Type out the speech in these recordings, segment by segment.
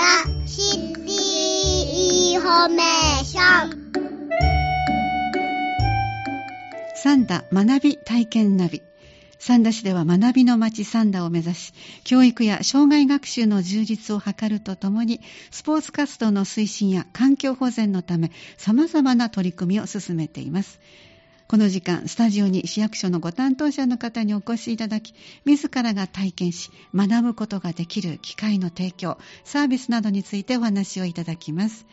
The City Information 三田学び体験ナビ三田市では学びの街三田を目指し、教育や生涯学習の充実を図るとともに、スポーツ活動の推進や環境保全のため、様々な取り組みを進めています。この時間、スタジオに市役所のご担当者の方にお越しいただき、自らが体験し、学ぶことができる機会の提供、サービスなどについてお話をいただきます。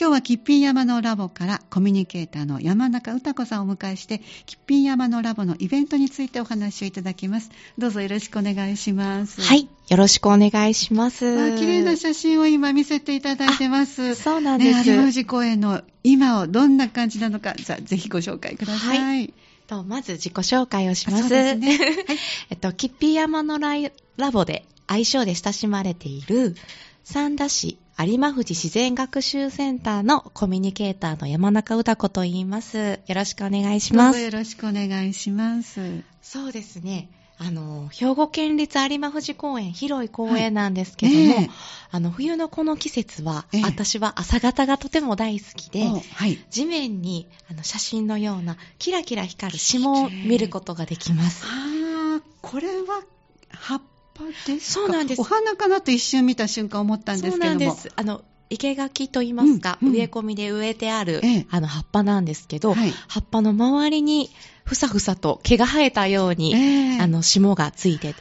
今日は吉品山のラボからコミュニケーターの山中歌子さんをお迎えして、吉品山のラボのイベントについてお話をいただきます。どうぞよろしくお願いします。はい、よろしくお願いします。綺麗な写真を今見せていただいてます。そうなんです。ね、公園の今をどんな感じなのか、じゃあぜひご紹介ください。はい。とまず自己紹介をします。すね、はい、えっと、吉ッ山のララボで愛称で親しまれている三田市有馬富士自然学習センターのコミュニケーターの山中歌子と言います。よろしくお願いします。よろしくお願いします。そうですね。あの、兵庫県立有馬富士公園、広い公園なんですけども、はいえー、あの、冬のこの季節は、えー、私は朝方がとても大好きで、はい、地面にあの写真のようなキラキラ光る霜を見ることができます。ああ、これは葉っぱですか？そうなんです。お花かなと一瞬見た瞬間思ったんですけども。そうなんです。あの、生垣といいますか、うんうん、植え込みで植えてある、ええ、あの葉っぱなんですけど、はい、葉っぱの周りにふさふさと毛が生えたように、えー、あの霜がついて、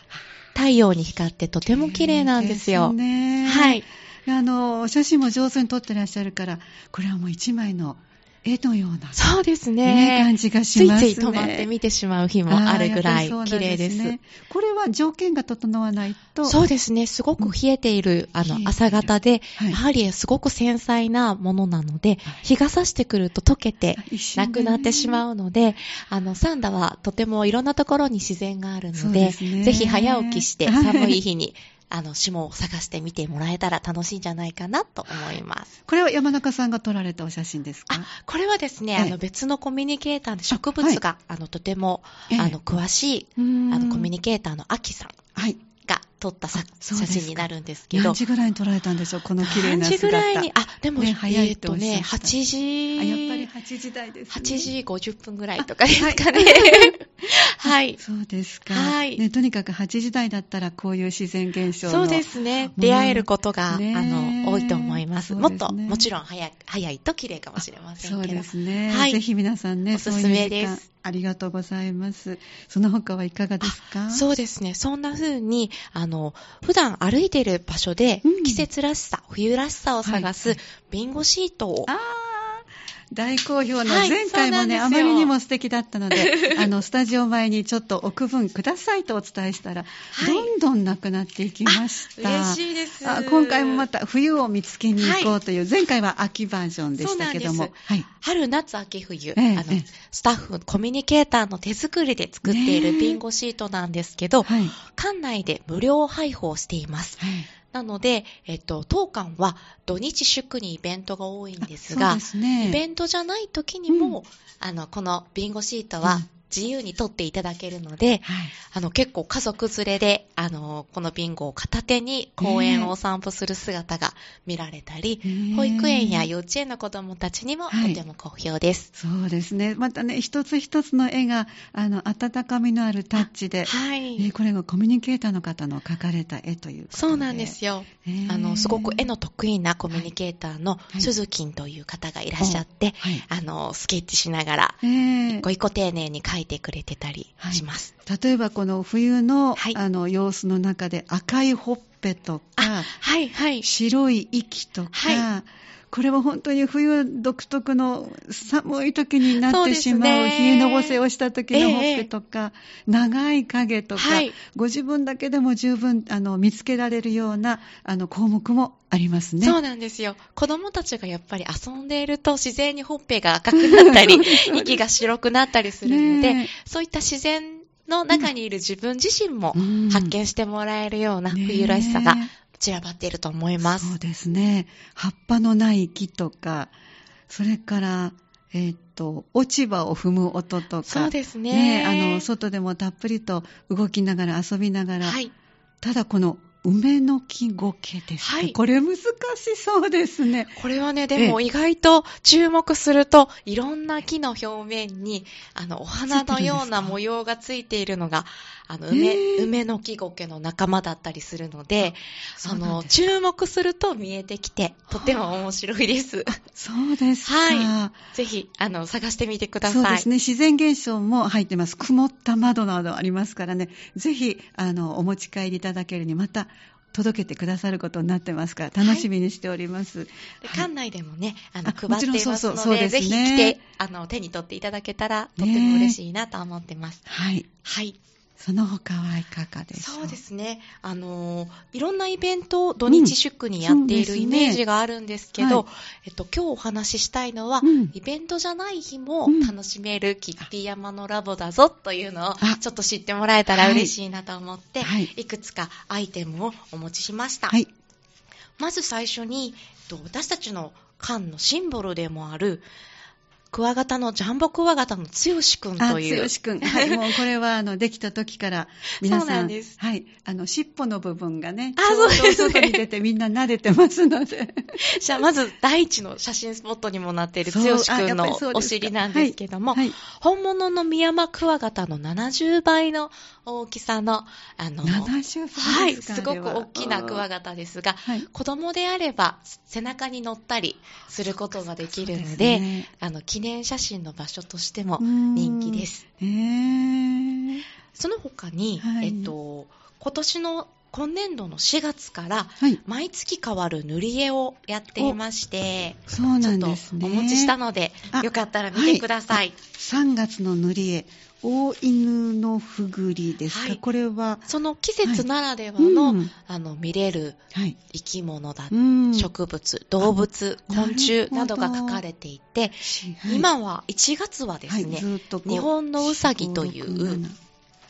太陽に光ってとても綺麗なんですよ。ですね、はい。あの、写真も上手に撮ってらっしゃるから、これはもう一枚の絵のような、そうですね。感じがしますね。ついつい止まって見てしまう日もあるぐらい綺麗です。ね、これは条件が整わないと。そうですね。すごく冷えている、あの、朝方で、はい、やはりすごく繊細なものなので、日が差してくると溶けてなくなってしまうので、あの、サンダはとてもいろんなところに自然があるので、でぜひ早起きして寒い日にあの、霜を探してみてもらえたら楽しいんじゃないかなと思います。これは山中さんが撮られたお写真ですか？あ、これはですね、あの、別のコミュニケーターで植物が、あはい、あの、とても、あの、詳しい、あの、コミュニケーターのアキさん。はい。撮った写真になるんですけど。何時ぐらいに撮られたんでしょうこの綺麗な姿。何時ぐらいに、あ、でも、ね、早いとね、8時。あ、やっぱり8時台です、ね。8時50分ぐらいとかですかね。はい。そうですか。はい。ね、とにかく8時台だったらこういう自然現象そうですね。出会えることが、ね、あの、多いと思います。もっと、もちろん早い、早いと綺麗かもしれませんけど。そうですね。はい。ぜひ皆さんね、おすすめです。ありがとうございます。その他はいかがですか？そうですね。そんな風に、あの、普段歩いている場所で、季節らしさ、うん、冬らしさを探す、ビンゴシートを、はい大好評の前回もね、はい、あまりにも素敵だったので、あの、スタジオ前にちょっと置く分くださいとお伝えしたら、はい、どんどんなくなっていきました。嬉しいです。今回もまた冬を見つけに行こうという、はい、前回は秋バージョンでしたけども。春、夏、秋、冬、ええ、あの、スタッフ、コミュニケーターの手作りで作っているビンゴシートなんですけど、館内で無料配布をしています。なので、えっと、当館は土日祝にイベントが多いんですが、すね、イベントじゃない時にも、うん、あの、このビンゴシートは自由に取っていただけるので、はい、あの結構家族連れで、あの、このビンゴを片手に公園をお散歩する姿が見られたり、えー、保育園や幼稚園の子供たちにもとても好評です。はい、そうですね。またね、一つ一つの絵が、あの、温かみのあるタッチで、はい、えー、これがコミュニケーターの方の描かれた絵というそうなんですよ。えー、あの、すごく絵の得意なコミュニケーターの鈴木という方がいらっしゃって、はい、あの、スケッチしながら、えー、一個一個丁寧に描いてくれてたりします。はい、例えばこの冬の、はい、あの様子の中で赤いほっぺとか、はいはい、白い息とか、はいこれは本当に冬独特の寒い時になってしまう、冷えのぼせをした時のほっぺとか、えー、長い影とか、はい、ご自分だけでも十分あの見つけられるようなあの項目もありますね。そうなんですよ。子供たちがやっぱり遊んでいると自然にほっぺが赤くなったり、息が白くなったりするので、ね、そういった自然の中にいる自分自身も発見してもらえるような冬らしさが散らばっていると思います。そうですね。葉っぱのない木とか、それから、えっ、と、落ち葉を踏む音とか。そうですね。ねあの、外でもたっぷりと動きながら遊びながら。はい。ただこの梅の木苔です、はい、これ難しそうですね。これはね、でも意外と注目すると、いろんな木の表面に、あの、お花のような模様がついているのが、あの、梅、梅の木苔の仲間だったりするので、あの、注目すると見えてきて、とても面白いです。そうですか。はい。ぜひ、あの、探してみてください。そうですね。自然現象も入ってます。曇った窓などありますからね。ぜひ、あの、お持ち帰りいただけるに、また、届けてくださることになってますから楽しみにしております。はい、館内でもね、あの配っていますので、そうそうね、ぜひ来てあの手に取っていただけたらとっても嬉しいなと思ってます。はい。はい。その他はいかがでしょう？そうですね。あの、いろんなイベントを土日祝にやっているイメージがあるんですけど、うんねはい、えっと、今日お話ししたいのは、うん、イベントじゃない日も楽しめるキッピー山のラボだぞというのをちょっと知ってもらえたら嬉しいなと思って、はい、いくつかアイテムをお持ちしました。はい、まず最初に、私たちの館のシンボルでもある、クワガタのジャンボクワガタのつよしくんという。つよしくん。はい、もうこれは、あの、できた時から、皆さん、そうなんです。はい、あの、尻尾の部分がね、あ、そうです、ね、外に出てみんな慣れてますので。じゃあ、まず、第一の写真スポットにもなっているつよしくんのお尻なんですけども、はい。はい、本物のミヤマクワガタの70倍の大きさの、あの、70倍はい、すごく大きなクワガタですが、はい、子供であれば、背中に乗ったりすることができるので、ね、あの、記念写真の場所としても人気です。えー、その他に、はい、えっと、今年の今年度の4月から毎月変わる塗り絵をやっていまして、そうなんですね。お持ちしたので、よかったら見てください。はい、3月の塗り絵、大犬のふぐりですか、はい、これは。その季節ならではのはい。うん、あの見れる生き物だ、はい、植物動物昆虫など。が書かれていて、今は1月はですね、日本のうさぎという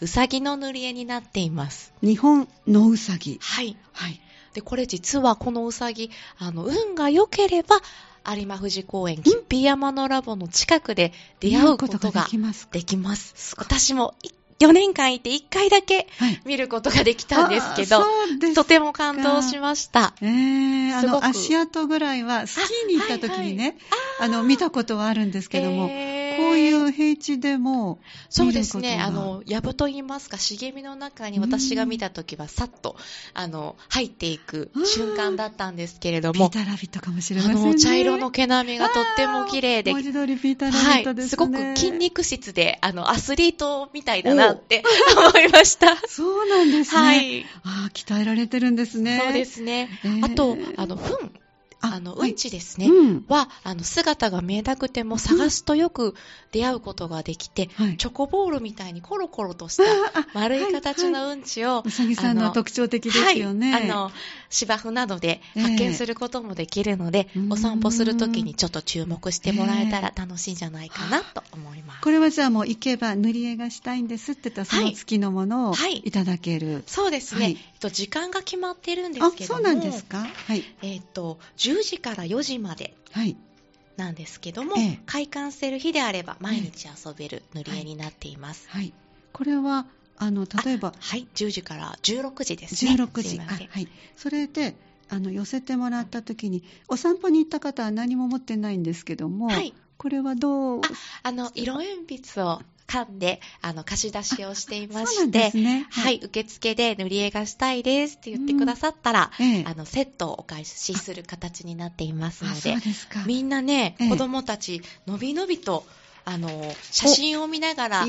うさぎの塗り絵になっています。日本のうさぎ。はい、はい、でこれ実はこのうさぎあの運が良ければ有馬富士公園、金ピ山のラボの近くで出会うことができます。私も4年間いて1回だけ見ることができたんですけど、はい、とても感動しました。えー、あの、足跡ぐらいはスキーに行った時にね、はいはい、あの、見たことはあるんですけども、えーこういう平地でもそうですね、あの、藪と言いますか、茂みの中に私が見たときは、さっと、あの、入っていく瞬間だったんですけれども、ピーターラビットかもしれませんね。あの、茶色の毛並みがとっても綺麗で、文字通りピーターラビットですね。はい、すごく筋肉質で、あの、アスリートみたいだなって思いました。そうなんですね。はい。ああ、鍛えられてるんですね。そうですね。えー、あと、あの、糞あの、うん。ちですね、うん、は、あの、姿が見えなくても探すとよく出会うことができて、うん、チョコボールみたいにコロコロとした丸い形のうんちを、うさぎさんの特徴的ですよね。はい、あの、芝生などで発見することもできるので、えー、お散歩するときにちょっと注目してもらえたら楽しいんじゃないかなと思います。これはじゃあもう行けば塗り絵がしたいんですって言ったらその月のものをい。ただける。はいはい、そうですね、と、時間が決まってるんですけども。そうなんですか？はい。えっと、10時から4時まで。なんですけども、ええ、開館してる日であれば毎日遊べる塗り絵になっています。はい、はい、これはあの例えばはい10時から16時ですね。16時はい。それであの寄せてもらった時にお散歩に行った方は何も持ってないんですけども、はい、これはどう？ああの色鉛筆を館であの貸し出しをしていまして、ね、はい、はい、受付で塗り絵がしたいですって言ってくださったら、うんええ、あのセットをお返しする形になっていますので、みんなね、え、子供たち、のびのびとあの、写真を見ながら、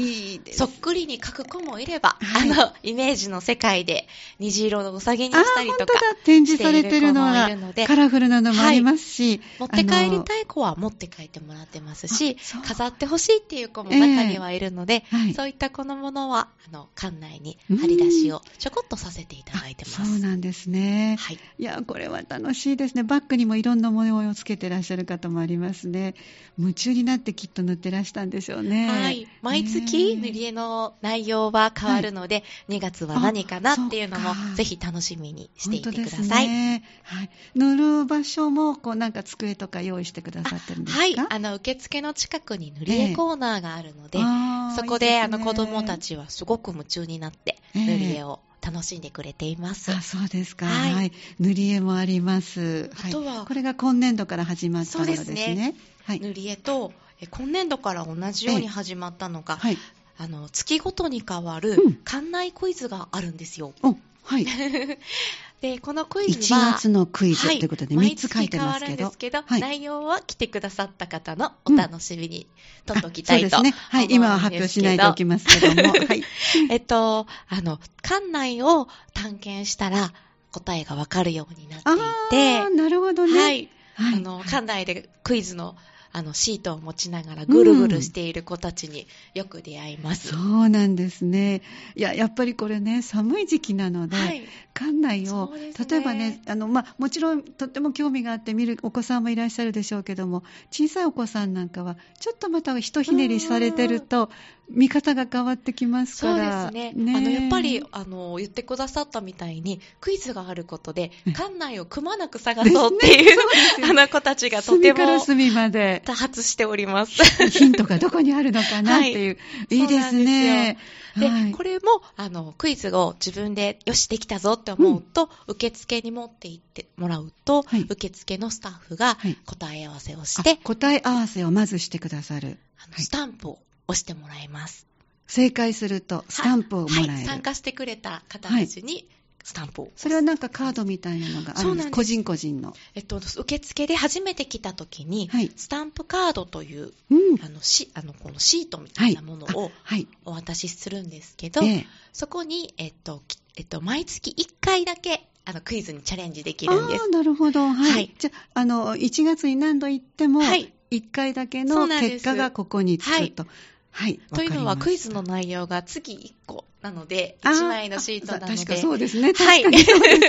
そっくりに描く子もいれば、はい、あの、イメージの世界で虹色のうさぎにしたりとか展示されてるのはカラフルなのもありますし、はい、持って帰りたい子は持って帰ってもらってますし、飾ってほしいっていう子も中にはいるので、えーはい、そういった子のものは、あの、館内に張り出しをちょこっとさせていただいてます。そうなんですね。はい。いや、これは楽しいですね。バッグにもいろんな模様をつけてらっしゃる方もありますね。夢中になってきっと塗ってらっしたんでしょうね。はい。毎月塗り絵の内容は変わるので、はい、2月は何かなっていうのも、ぜひ楽しみにしていてください。ね、はい。塗る場所も、こうなんか机とか用意してくださってるんですか？はい。あの、受付の近くに塗り絵コーナーがあるので、えー、そこで、ね、あの、子供たちはすごく夢中になって、塗り絵を楽しんでくれています。あ、そうですか。はい。はい、塗り絵もあります。あとは、はい、これが今年度から始まったものですね。すねはい、塗り絵と、今年度から同じように始まったのが、はい、あの月ごとに変わる館内クイズがあるんですよ。うん、はい。で、このクイズは、1月のクイズということで3つ書いてますけど、はい、けどはい、内容は来てくださった方のお楽しみにとっておきたいと、そうですね。はい、今は発表しないでおきますけども、はい。えっと、あの、館内を探検したら答えがわかるようになっていて、あなるほどね。はい。はい、あの、館内でクイズのあのシートを持ちながらぐるぐるしている子たちによく出会います、うん、そうなんですね。いややっぱりこれね寒い時期なので、はい、館内を、ね、例えばねあの、まあ、もちろんとっても興味があって見るお子さんもいらっしゃるでしょうけども小さいお子さんなんかはちょっとまたひとひねりされてると見方が変わってきますから。そうですね。ねあの、やっぱり、あの、言ってくださったみたいに、クイズがあることで、館内をくまなく探そうっていう、ね、あの子たちがとても、隅から隅まで、多発しております。ヒントがどこにあるのかなっていう。はい、いいですね。で、はい、これも、あの、クイズを自分で、よし、できたぞって思うと、うん、受付に持って行ってもらうと、はい、受付のスタッフが答え合わせをして、答え合わせをまずしてくださる。スタンプを押してもらいます。正解するとスタンプをもらえる、はい、参加してくれた方たちにスタンプを、はい、それはなんかカードみたいなのがあるんです。個人個人の、えっと、受付で初めて来た時に、はい、スタンプカードという、うん、あのしあのこのシートみたいなものをお渡しするんですけど、はい、そこに、えっとえっと、毎月1回だけあのクイズにチャレンジできるんです。あなるほど、はい、じゃあの1月に何度行っても、はい、1回だけの結果がここにつくと。はい。というのはクイズの内容が次1個なので、1枚のシートなので。確かそうですね。です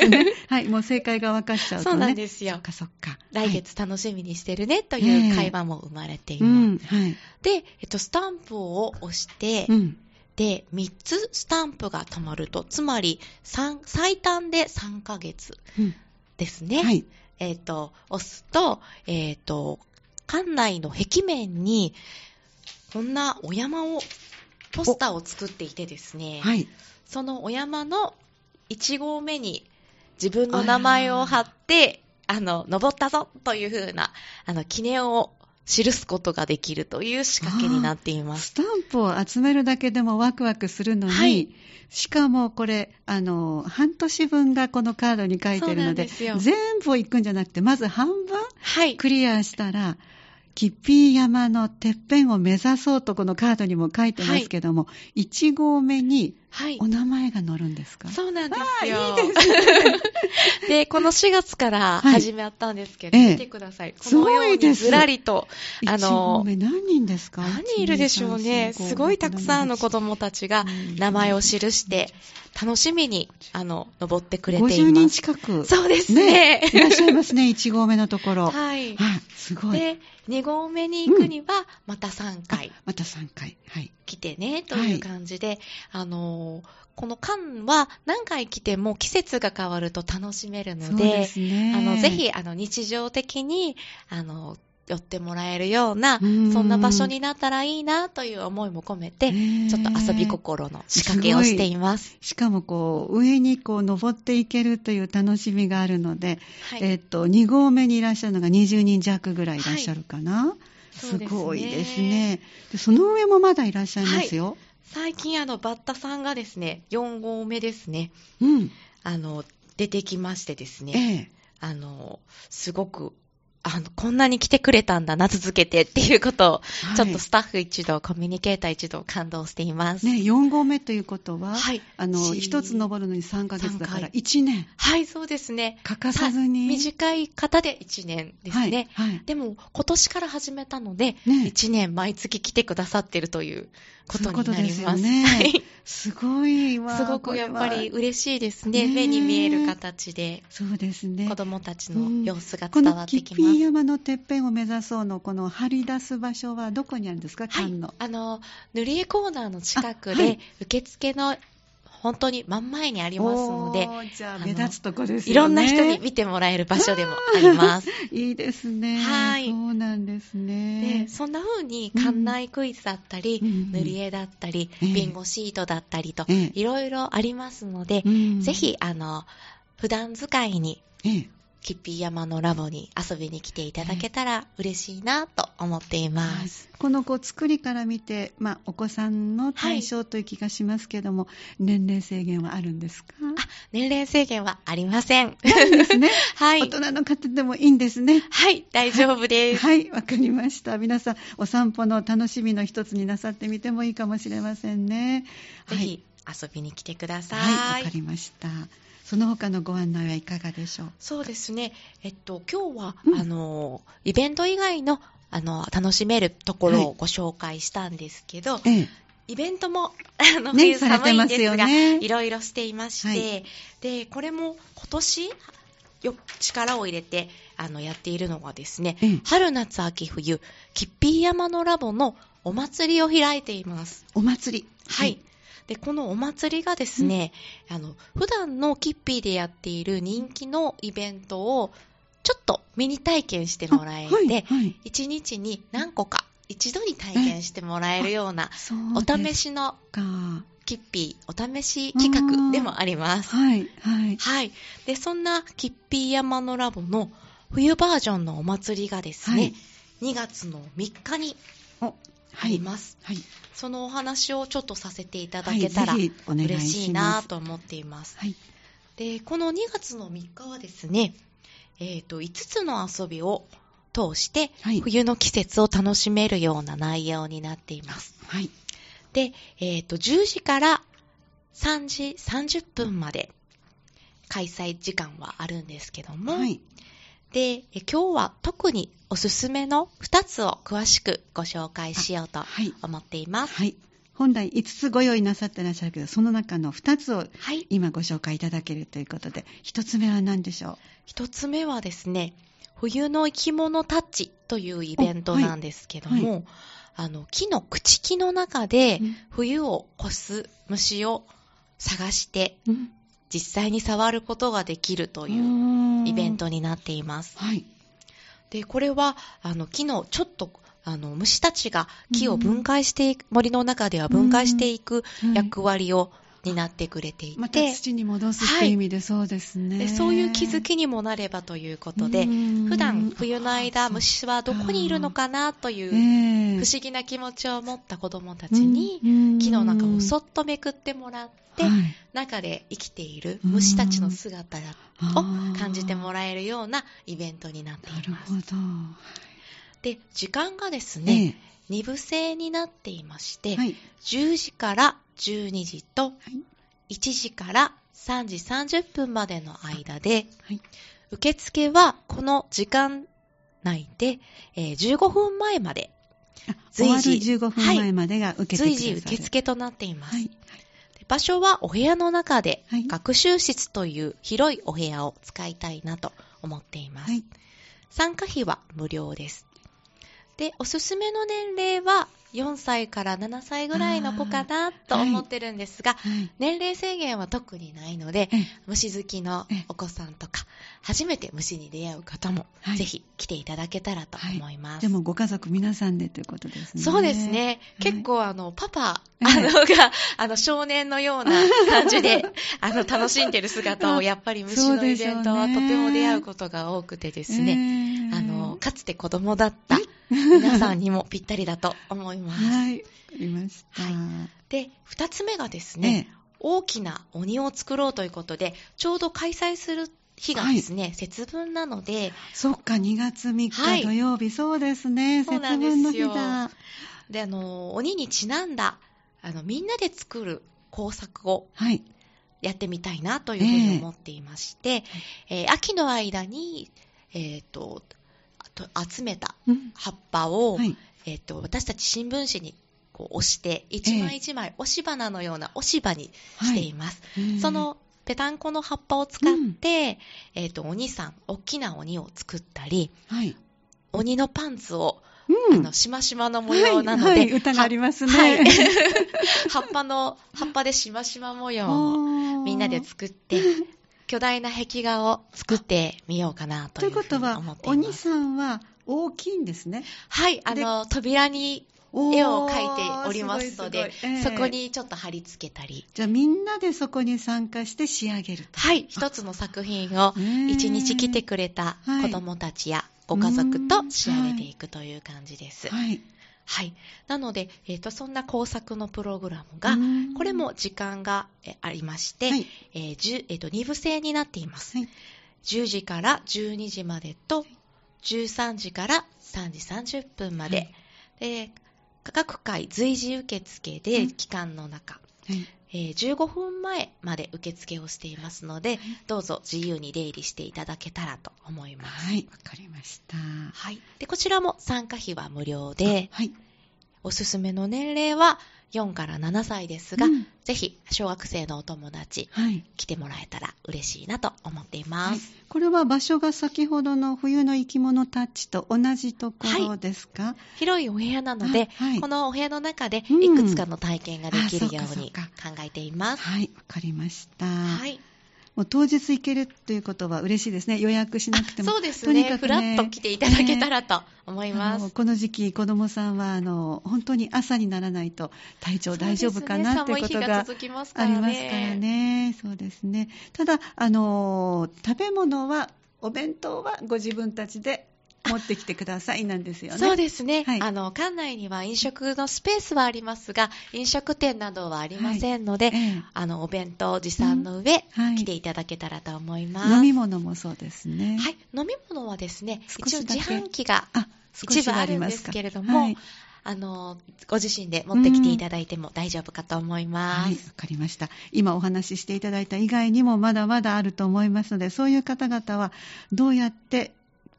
ね。はい。もう正解が分かっちゃうとね。そうなんですよ。そっかそっか。来月楽しみにしてるねという会話も生まれています。はい。で、えっと、スタンプを押して、うん、で、3つスタンプが貯まると、つまり最短で3ヶ月ですね。うん、はい。えっと、押すと、えっと、館内の壁面に、こんなお山を、ポスターを作っていてですね、はい、そのお山の1号目に自分の名前を貼って、あの、登ったぞというふうな、あの、記念を記すことができるという仕掛けになっています。スタンプを集めるだけでもワクワクするのに、はい、しかもこれ、あの、半年分がこのカードに書いてるので、で全部行くんじゃなくて、まず半分、はい、クリアしたら、キッピー山のてっぺんを目指そうとこのカードにも書いてますけども、はい、1号目にお名前が載るんですか、そうなんですよ。いいですね、で、この4月から始まったんですけど、はい、見てください。このようにずらりと、あの、1号目何人ですか？何人いるでしょうね。すごいたくさんの子供たちが名前を記して、楽しみに、あの、登ってくれています。50人近く。そうですね。ねいらっしゃいますね、1号目のところ。はい。はい、すごい。で、2号目に行くには、また3回、うん。また3回。はい。来てね、という感じで、はい、あのこの間は何回来ても季節が変わると楽しめるので、でね、あのぜひあの日常的にあの寄ってもらえるような、そんな場所になったらいいなという思いも込めて、ちょっと遊び心の仕掛けをしています。しかもこう、上にこう登っていけるという楽しみがあるので、はい、えっ、と、2合目にいらっしゃるのが20人弱ぐらいいらっしゃるかな。はい、すごいですねで。その上もまだいらっしゃいますよ。はい、最近あの、バッタさんがですね、4合目ですね。うん。あの、出てきましてですね。ええあの、すごくあの、こんなに来てくれたんだな、続けてっていうことを、はい、ちょっとスタッフ一同、コミュニケーター一同感動しています。ね、4号目ということは、はい。あの、一つ登るのに3ヶ月だから1年。はい、そうですね。欠かさずに。短い方で1年ですね。はい。はい、でも、今年から始めたので、ね、1年毎月来てくださってるということになります。そうね。はい。すごいわ。すごくやっぱり嬉しいですね。目に見える形で。そうですね。子供たちの様子が伝わってきます。うん、この山のてっぺんを目指そうの、この張り出す場所はどこにあるんですか、はい、の。あの、塗り絵コーナーの近くで、はい、受付の本当に真ん前にありますので、じゃあ目立つとこですね。いろんな人に見てもらえる場所でもあります。いいですね。はい。そうなんですね。で、そんな風に館内クイズだったり、うん、塗り絵だったり、うん、ビンゴシートだったりと、いろいろありますので、うん、ぜひ、あの、普段使いに、キッピー山のラボに遊びに来ていただけたら嬉しいなと思っています。はい、このこう作りから見て、まあ、お子さんの対象という気がしますけども、はい、年齢制限はあるんですか？あ年齢制限はありません。ないですね。はい。大人の方でもいいんですね。はい、大丈夫です。はい、わ、はい、かりました。皆さん、お散歩の楽しみの一つになさってみてもいいかもしれませんね。ぜひ、遊びに来てください。はい、わかりました。その他のご案内はいかがでしょう？そうですね。えっと、今日は、うん、あの、イベント以外の、あの、楽しめるところをご紹介したんですけど、はい、イベントも、あの、冬寒いんですが、ね、いろいろしていまして、はい、で、これも今年、よ力を入れてあのやっているのはですね、うん、春夏秋冬キッピー山のラボのお祭りを開いています。お祭り。はい、で、このお祭りがですね、うん、あの、普段のキッピーでやっている人気のイベントを、ちょっとミニ体験してもらえて、はいはい、1日に何個か一度に体験してもらえるような、お試しのキッピーお試し企画でもあります。はい、はい。はい。で、そんなキッピー山のラボの冬バージョンのお祭りがですね、はい、2月の3日にあります。はい。そのお話をちょっとさせていただけたら、嬉しいなと思っています。はい。で、この2月の3日はですね、えっ、ー、と、5つの遊びを通して、はい、冬の季節を楽しめるような内容になっています。はい。で、えっ、ー、と、10時から3時30分まで開催時間はあるんですけども、はい、で、今日は特におすすめの2つを詳しくご紹介しようと思っています。はい。本来5つご用意なさってらっしゃるけど、その中の2つを今ご紹介いただけるということで、はい、1つ目は何でしょう ?1 つ目はですね、冬の生き物タッチというイベントなんですけども、あの木の朽ち木の中で冬を越す虫を探して、うん、実際に触ることができるというイベントになっています。はい。で、これは、あの、木のちょっと、あの、虫たちが木を分解していく、森の中では分解していく役割をになってくれていて、また土に戻すっていう意味でそうですね、はい、でそういう気づきにもなればということで普段冬の間虫はどこにいるのかなという不思議な気持ちを持った子どもたちに木の中をそっとめくってもらって、中で生きている虫たちの姿を感じてもらえるようなイベントになっています。なるほど。で時間がですね、え2部制になっていまして、はい、10時から12時と1時から3時30分までの間で、はい、受付はこの時間内で、えー、15分前まで随時15分前までが受けて随時受付となっています、はい、場所はお部屋の中で、学習室という広いお部屋を使いたいなと思っています、参加費は無料ですでおすすめの年齢は4歳から7歳ぐらいの子かなと思ってるんですが、はい、年齢制限は特にないので、虫好きのお子さんとか、初めて虫に出会う方も、ぜひ来ていただけたらと思います。はい、でもご家族皆さんでということですね。そうですね。結構あの、パパ、あのが、あの、少年のような感じで、あの、楽しんでる姿を、やっぱり虫のイベントはとても出会うことが多くてですね、あの、かつて子供だった皆さんにもぴったりだと思います。はい、わかりました。はい、で、二つ目がですね、ええ、大きな鬼を作ろうということで、ちょうど開催する日がですね、はい、節分なので。そっか、2月3日土曜日、はい、そうですね、節分の日だ。で、あの、鬼にちなんだ、あの、みんなで作る工作を、やってみたいなというふうに思っていまして、えー、えー、秋の間に、えっ、ー、と、集めた葉っぱを、うんはい、えっ、と、私たち新聞紙にこう押して、一枚一枚押し花のような押し葉にしています。はい、そのぺたんこの葉っぱを使って、うん、えっ、と、鬼さん、大きな鬼を作ったり、はい、鬼のパンツをうん、あの、しましまの模様なので、はい。はい、歌がありますね。はい、葉っぱの、葉っぱでしましま模様をみんなで作って、巨大な壁画を作ってみようかなというふうに思っています。ということは、鬼さんは大きいんですね。はい、あの、扉に絵を描いておりますので、えー、そこにちょっと貼り付けたり。じゃあみんなでそこに参加して仕上げると。はい、一つの作品を一日来てくれた子供たちやご家族と仕上げていくという感じです。はい。はい。なので、えっ、ー、と、そんな工作のプログラムが、これも時間がありまして、はい、えーえー、と、2部制になっています。はい、10時から12時までと、13時から3時30分まで、はい、で各回随時受付で期間の中、はいえー、15分前まで受付をしていますので、はい、どうぞ自由に出入りしていただけたらと思います。はい、わかりました。はい。で、こちらも参加費は無料で、はい、おすすめの年齢は4から7歳ですが、うん、ぜひ小学生のお友達、はい、来てもらえたら嬉しいなと思っています、はい、これは場所が先ほどの冬の生き物タッチと同じところですか、はい、広いお部屋なので、このお部屋の中でいくつかの体験ができるように考えています、はいわかりました。はいもう当日行けるということは嬉しいですね。予約しなくても。そうですね。とにかくね、ふらっと来ていただけたらと思います。この時期、子供さんは、あの、本当に朝にならないと体調大丈夫かな、っていうことがありますからね。そうですね。ただ、あの、食べ物は、お弁当はご自分たちで持ってきてくださいなんですよね。そうですね。はい、あの、館内には飲食のスペースはありますが、飲食店などはありませんので、はいええ、あの、お弁当持参の上、うんはい、来ていただけたらと思います。飲み物もそうですね。はい。飲み物はですね、一応自販機が一部あるんですけれども、あの、ご自身で持ってきていただいても大丈夫かと思います。はい、わかりました。今お話ししていただいた以外にもまだまだあると思いますので、そういう方々はどうやって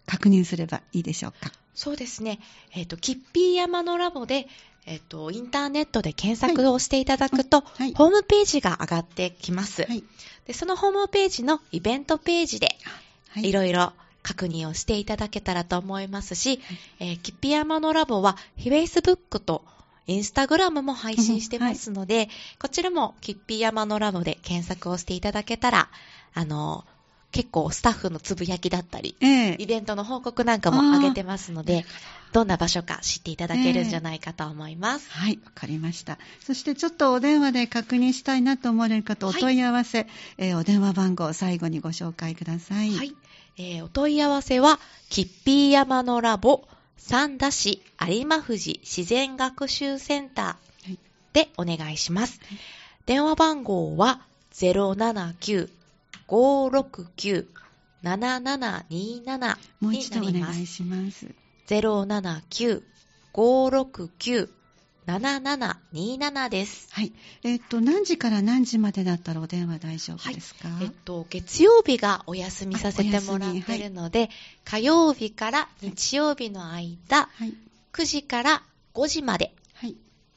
確認すればいいでしょうか。そうですね。えっ、ー、と、キッピー山のラボで、えっ、ー、と、インターネットで検索をしていただくと、はい、ホームページが上がってきます、はい、で。そのホームページのイベントページで、い。ろいろ確認をしていただけたらと思いますし、はい、えー、キッピー山のラボは、Facebook とインスタグラムも配信してますので、こちらもキッピー山のラボで検索をしていただけたら、あの、結構スタッフのつぶやきだったり、えー、イベントの報告なんかも上げてますので、どんな場所か知っていただけるんじゃないかと思います。えー、はい、わかりました。そしてちょっとお電話で確認したいなと思われる方、お問い合わせ、はい、えー、お電話番号最後にご紹介ください。はい。えー、お問い合わせは、キッピー山のラボ、三田市有馬富士自然学習センターでお願いします。はい、電話番号は079 569-7727もう一度お願いします。079-569-7727です。はい。えっ、と、何時から何時までだったらお電話大丈夫ですか、はい、えっと、月曜日がお休みさせてもらってるので、はい、火曜日から日曜日の間、はい、9時から5時まで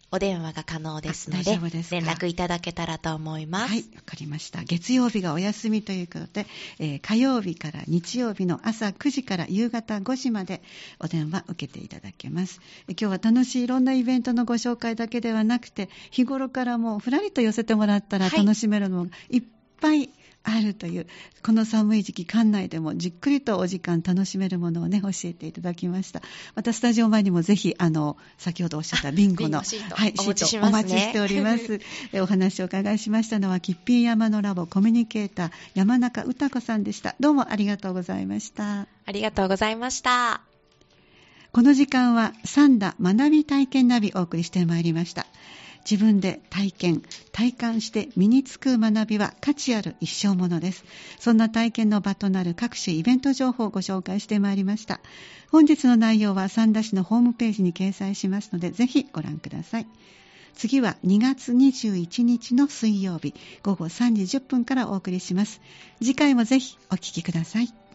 お電話が可能ですので、連絡いただけたらと思います。はい、わかりました。月曜日がお休みということで、えー、火曜日から日曜日の朝9時から夕方5時までお電話受けていただけます。今日は楽しいいろんなイベントのご紹介だけではなくて、日頃からもふらりと寄せてもらったら楽しめるのがいっぱいあるという、この寒い時期、館内でもじっくりとお時間楽しめるものをね、教えていただきました。また、スタジオ前にもぜひ、あの、先ほどおっしゃったビンゴの、シート、はい、シートお待ちしております。お話をお伺いしましたのは、キッピー山のラボコミュニケーター、山中歌子さんでした。どうもありがとうございました。ありがとうございました。この時間は、三田学び体験ナビお送りしてまいりました。自分で体験、体感して身につく学びは価値ある一生ものです。そんな体験の場となる各種イベント情報をご紹介してまいりました。本日の内容は三田市のホームページに掲載しますので、ぜひご覧ください。次は2月21日の水曜日午後3時10分からお送りします。次回もぜひお聴きください。